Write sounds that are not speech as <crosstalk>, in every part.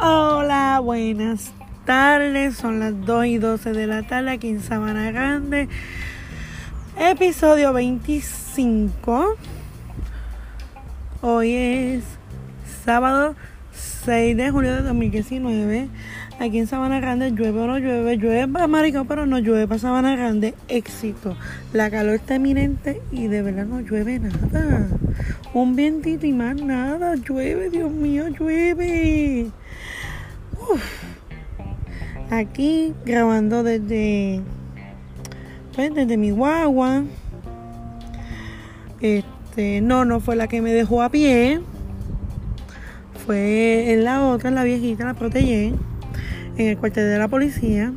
Hola, buenas tardes. Son las 2 y 12 de la tarde aquí en Sabana Grande. Episodio 25. Hoy es sábado 6 de julio de 2019. Aquí en Sabana Grande llueve o no llueve, llueve para Maricón, pero no llueve para Sabana Grande. Éxito. La calor está eminente y de verdad no llueve nada. Un vientito y más nada. Llueve, Dios mío, llueve. Aquí grabando desde, pues, desde mi guagua. Este, no, no fue la que me dejó a pie. Fue en la otra, en la viejita, la protegí en el cuartel de la policía,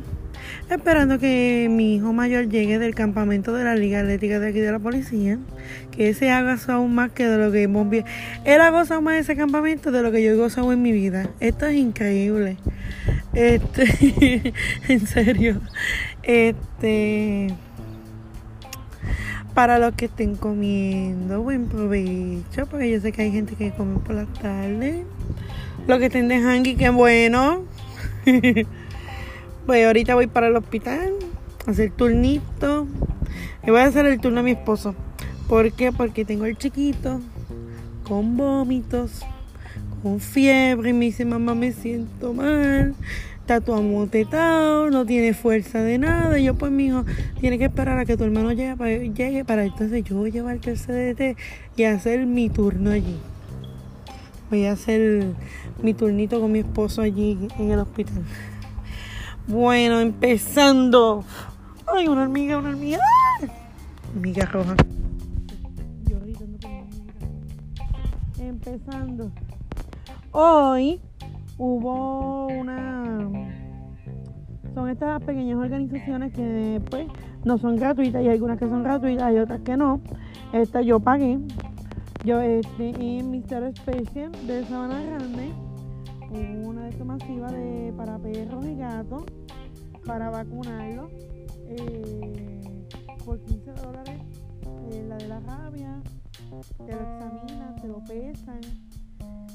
esperando que mi hijo mayor llegue del campamento de la Liga Atlética de aquí de la policía, que ese haga aún más que de lo que hemos visto. Él ha gozado más ese campamento de lo que yo he gozado en mi vida. Esto es increíble. Este, <laughs> en serio. Este, para los que estén comiendo, buen provecho, porque yo sé que hay gente que come por la tarde. Los que estén de hangui, qué bueno. <laughs> pues ahorita voy para el hospital a hacer turnito. Y voy a hacer el turno a mi esposo. ¿Por qué? Porque tengo el chiquito con vómitos, con fiebre. Y me dice, mamá, me siento mal. Está todo amotetado, no tiene fuerza de nada. Y yo, pues, mi hijo, tiene que esperar a que tu hermano llegue para, entonces yo llevarte el CDT y hacer mi turno allí. Voy a hacer mi turnito con mi esposo allí en el hospital. Bueno, empezando. Ay, una hormiga, una hormiga. ¡Ah! Roja. Empezando. Hoy hubo una. Son estas pequeñas organizaciones que, pues, no son gratuitas. Hay algunas que son gratuitas, hay otras que no. Esta yo pagué yo este, en Mister Special de Sabana Grande, una de estas masivas de, para perros y gatos, para vacunarlos, eh, por 15 dólares, eh, la de la rabia, te lo examinan, te lo pesan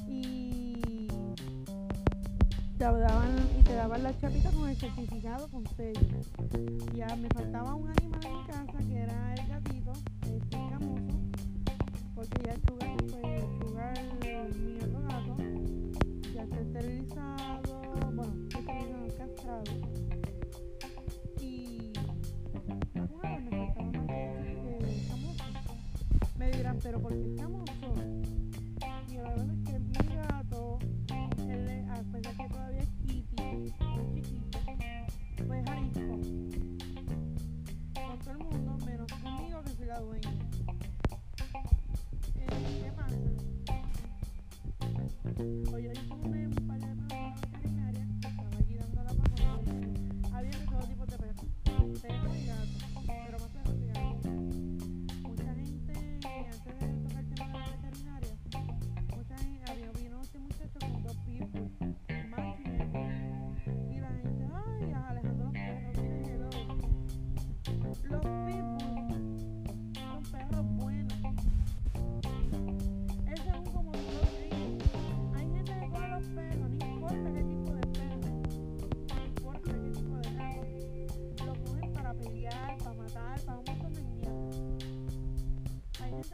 y te daban, y te daban la chapita con el certificado con sello. Ya me faltaba un animal en casa que era el gatito, este camoso porque ya el sugar, pues, el sugar mi otro gato ya está esterilizado, bueno, esterilizado, castrado. Y bueno, me faltaba más que famoso. Me dirán, pero ¿por qué? Y conmigo que soy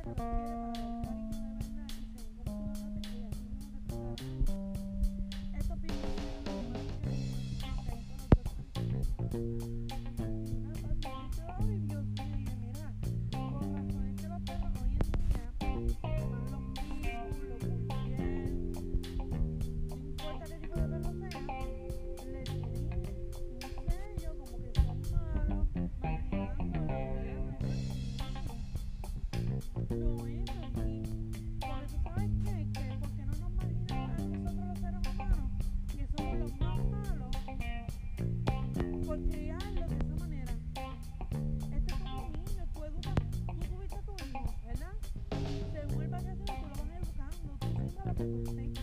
Thank you. Tú siendo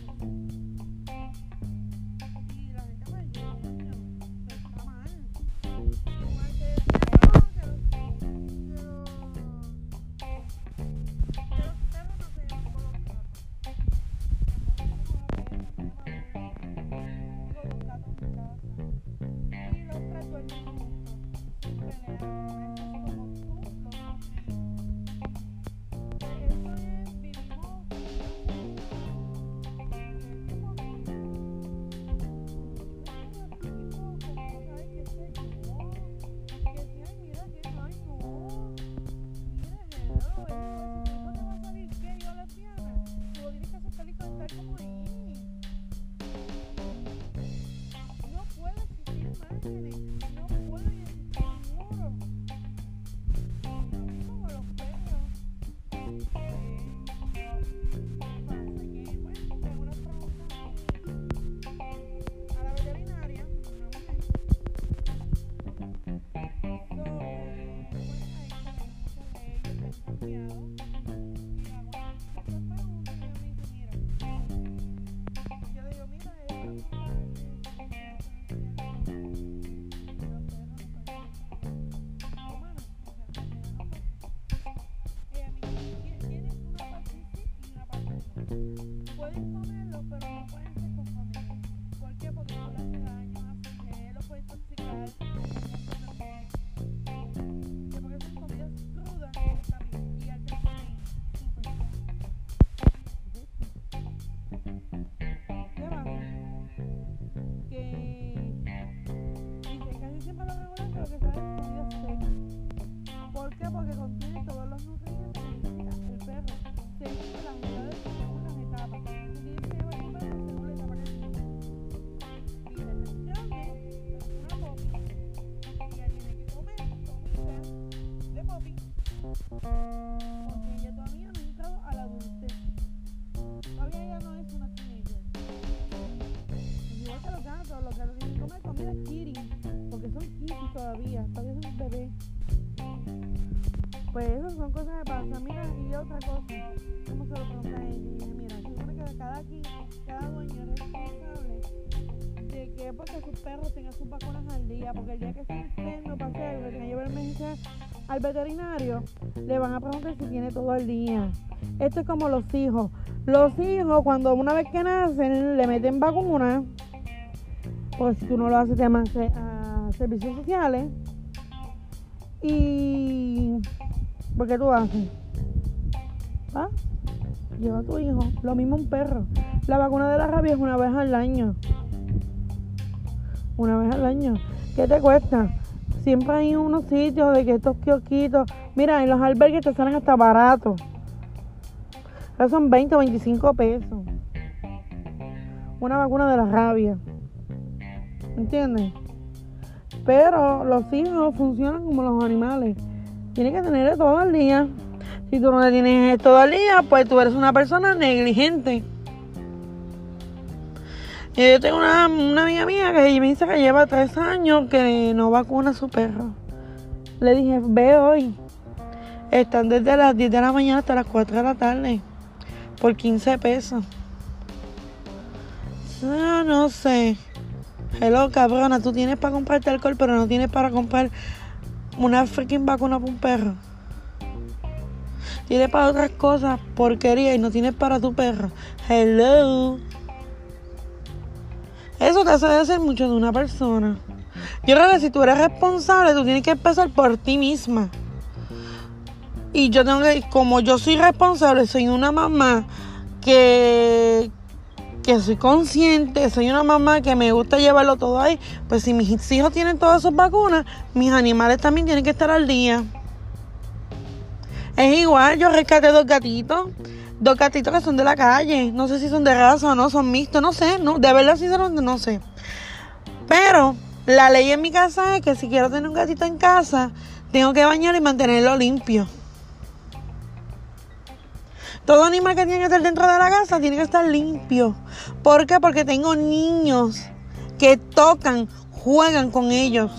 pueden Pues esas son cosas que pasan. Mira, y otra cosa, ¿cómo se lo pregunta a ella? Dije, mira, se supone que cada, aquí, cada dueño es responsable de que porque sus perros tengan sus vacunas al día, porque el día que se enferme o pase algo, que llevar emergencia al veterinario, le van a preguntar si tiene todo el día. Esto es como los hijos. Los hijos, cuando una vez que nacen, le meten vacuna. Pues si tú no lo haces, te llaman a servicios sociales. Y. ¿Por qué tú haces? ¿Va? Lleva a tu hijo. Lo mismo un perro. La vacuna de la rabia es una vez al año. Una vez al año. ¿Qué te cuesta? Siempre hay unos sitios de que estos kiosquitos. Mira, en los albergues te salen hasta baratos. Esos son 20 o 25 pesos. Una vacuna de la rabia. ¿Entiendes? Pero los hijos funcionan como los animales. Tienes que tener todo el día. Si tú no le tienes todo el día, pues tú eres una persona negligente. Y yo tengo una, una amiga mía que me dice que lleva tres años que no vacuna a su perro. Le dije, ve hoy. Están desde las 10 de la mañana hasta las 4 de la tarde. Por 15 pesos. No, no sé. Hello, cabrona, tú tienes para comprarte alcohol, pero no tienes para comprar una freaking vacuna para un perro. Tienes para otras cosas, porquería, y no tienes para tu perro. Hello. Eso te hace de ser mucho de una persona. Yo creo que si tú eres responsable, tú tienes que empezar por ti misma. Y yo tengo que, como yo soy responsable, soy una mamá que, que soy consciente, soy una mamá que me gusta llevarlo todo ahí, pues si mis hijos tienen todas esas vacunas, mis animales también tienen que estar al día. Es igual, yo rescaté dos gatitos, dos gatitos que son de la calle, no sé si son de raza o no, son mixtos, no sé, no, de verdad sinceramente no sé. Pero la ley en mi casa es que si quiero tener un gatito en casa, tengo que bañar y mantenerlo limpio. Todo animal que tiene que estar dentro de la casa tiene que estar limpio. ¿Por qué? Porque tengo niños que tocan, juegan con ellos.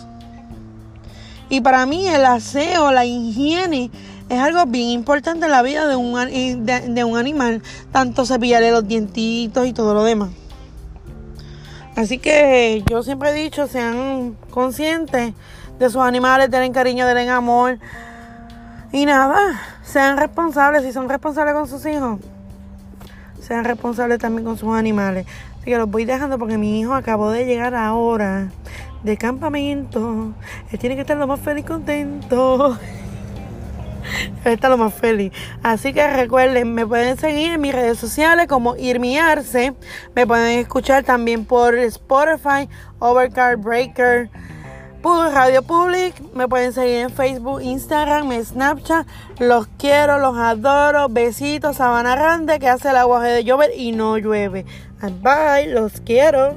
Y para mí el aseo, la higiene es algo bien importante en la vida de un, de, un animal. Tanto cepillarle los dientitos y todo lo demás. Así que yo siempre he dicho, sean conscientes de sus animales, denle cariño, denle amor. Y nada, sean responsables, si son responsables con sus hijos, sean responsables también con sus animales. Así que los voy dejando porque mi hijo acabó de llegar ahora de campamento. Él tiene que estar lo más feliz y contento. <laughs> Él está lo más feliz. Así que recuerden, me pueden seguir en mis redes sociales como Irmiarse. Me pueden escuchar también por Spotify, Overcard Breaker. Radio Public, me pueden seguir en Facebook, Instagram, Snapchat. Los quiero, los adoro. Besitos, Sabana Grande, que hace el aguaje de llover y no llueve. Bye, los quiero.